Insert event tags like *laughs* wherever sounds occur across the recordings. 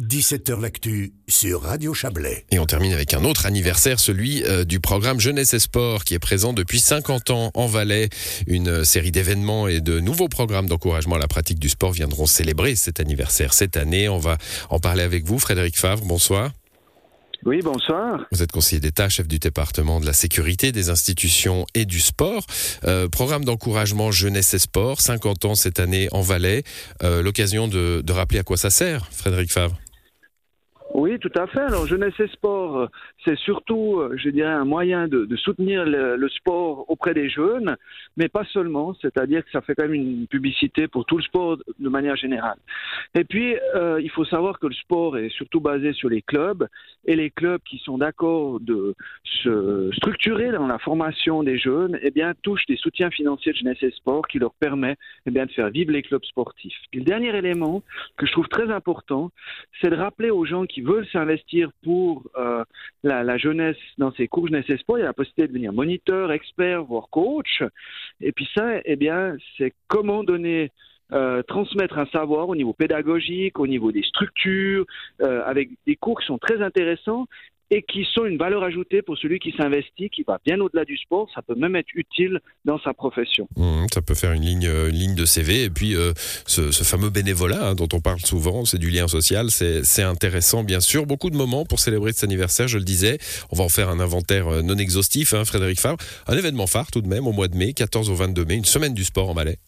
17h L'actu sur Radio Chablais. Et on termine avec un autre anniversaire, celui euh, du programme Jeunesse et Sport, qui est présent depuis 50 ans en Valais. Une série d'événements et de nouveaux programmes d'encouragement à la pratique du sport viendront célébrer cet anniversaire cette année. On va en parler avec vous, Frédéric Favre. Bonsoir. Oui, bonsoir. Vous êtes conseiller d'État, chef du département de la sécurité, des institutions et du sport. Euh, programme d'encouragement jeunesse et sport, 50 ans cette année en Valais. Euh, L'occasion de, de rappeler à quoi ça sert, Frédéric Favre? Tout à fait. Alors, jeunesse et sport, c'est surtout, euh, je dirais, un moyen de, soutenir le, le, sport auprès des jeunes, mais pas seulement. C'est-à-dire que ça fait quand même une publicité pour tout le sport de manière générale. Et puis, euh, il faut savoir que le sport est surtout basé sur les clubs, et les clubs qui sont d'accord de se structurer dans la formation des jeunes, eh bien, touchent des soutiens financiers de jeunesse et sport qui leur permet, eh bien, de faire vivre les clubs sportifs. Et le dernier élément que je trouve très important, c'est de rappeler aux gens qui veulent s'investir pour euh, la, jeunesse dans ces cours jeunesse et sport, il y a la possibilité de devenir moniteur, expert, voire coach. Et puis ça, eh bien, c'est comment donner euh, transmettre un savoir au niveau pédagogique, au niveau des structures, euh, avec des cours qui sont très intéressants et qui sont une valeur ajoutée pour celui qui s'investit, qui va bien au-delà du sport. Ça peut même être utile dans sa profession. Mmh, ça peut faire une ligne, une ligne de CV. Et puis, euh, ce, ce, fameux bénévolat hein, dont on parle souvent, c'est du lien social. C'est intéressant, bien sûr. Beaucoup de moments pour célébrer cet anniversaire, je le disais. On va en faire un inventaire euh, non exhaustif, hein, Frédéric Favre. Un événement phare tout de même au mois de mai, 14 au 22 mai, une semaine du sport en Malais.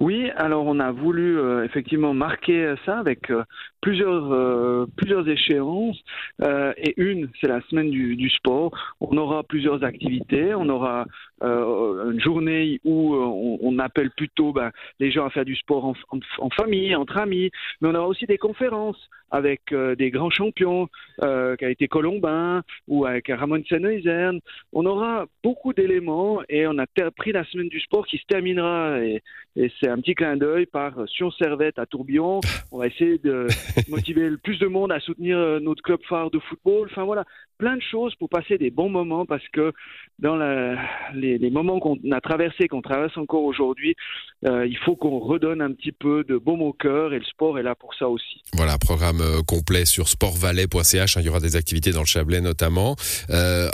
Oui, alors on a voulu euh, effectivement marquer ça avec euh, plusieurs euh, plusieurs échéances euh, et une c'est la semaine du, du, sport. On aura plusieurs activités, on aura une journée où on, appelle plutôt ben, les gens à faire du sport en, en, famille, entre amis, mais on aura aussi des conférences avec des grands champions qui a été Colombin ou avec Ramon Senoizern. On aura beaucoup d'éléments et on a pris la semaine du sport qui se terminera et, et c'est un petit clin d'œil par Sion Servette à Tourbillon. On va essayer de *laughs* motiver le plus de monde à soutenir notre club phare de football. Enfin voilà, plein de choses pour passer des bons moments parce que dans les, moments qu'on a traversés, qu'on traverse encore aujourd'hui, euh, il faut qu'on redonne un petit peu de baume au cœur et le sport est là pour ça aussi. Voilà, programme euh, complet sur sportvalais.ch. Hein, il y aura des activités dans le Chablais notamment. Euh,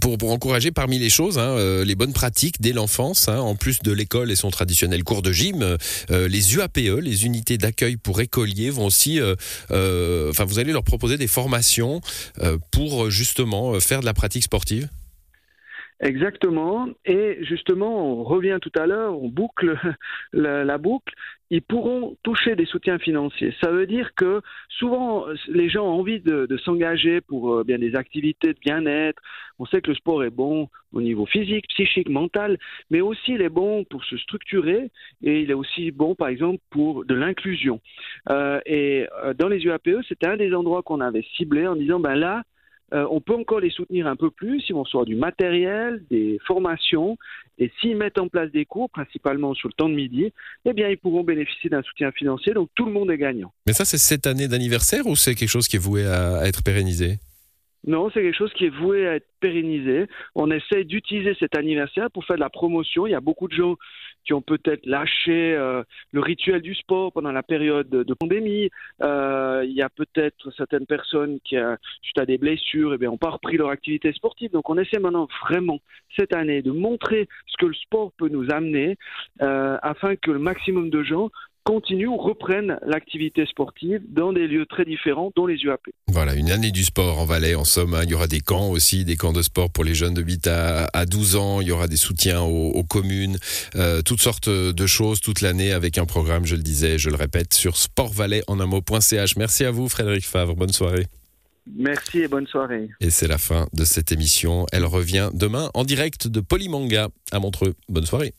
pour, encourager parmi les choses, hein, euh, les bonnes pratiques dès l'enfance, hein, en plus de l'école et son traditionnel cours de gym, euh, les UAPE, les unités d'accueil pour écoliers, vont aussi, enfin, vous allez leur proposer des formations euh, pour justement euh, faire de la pratique sportive? Exactement. Et justement, on revient tout à l'heure, on boucle *laughs* la, la, boucle. Ils pourront toucher des soutiens financiers. Ça veut dire que souvent, les gens ont envie de, s'engager pour euh, bien des activités de bien-être. On sait que le sport est bon au niveau physique, psychique, mental, mais aussi il est bon pour se structurer et il est aussi bon, par exemple, pour de l'inclusion. Euh, et euh, dans les UAPE, c'était un des endroits qu'on avait ciblé en disant, ben là, euh, on peut encore les soutenir un peu plus si on soit du matériel, des formations, et s'ils mettent en place des cours, principalement sur le temps de midi, eh bien, ils pourront bénéficier d'un soutien financier, donc tout le monde est gagnant. Mais ça, c'est cette année d'anniversaire ou c'est quelque chose qui est voué à, à être pérennisé? Non, c'est quelque chose qui est voué à être pérennisé. On essaye d'utiliser cet anniversaire pour faire de la promotion. Il y a beaucoup de gens qui ont peut-être lâché euh, le rituel du sport pendant la période de, pandémie. Euh, il y a peut-être certaines personnes qui, euh, suite à des blessures, eh bien, pas repris leur activité sportive. Donc, on essaie maintenant vraiment cette année de montrer ce que le sport peut nous amener afin que le maximum de gens continuent ou reprennent l'activité sportive dans des lieux très différents, dont les UAP. Voilà, une année du sport en Valais, en somme. Hein. Il y aura des camps aussi, des camps de sport pour les jeunes de 8 à, à 12 ans. Il y aura des soutiens aux, aux communes, euh, toutes sortes de choses toute l'année avec un programme, je le disais, je le répète, sur sportvalais en un mot.ch. Merci à vous, Frédéric Favre. Bonne soirée. Merci et bonne soirée. Et c'est la fin de cette émission. Elle revient demain en direct de Polymanga à Montreux. Bonne soirée.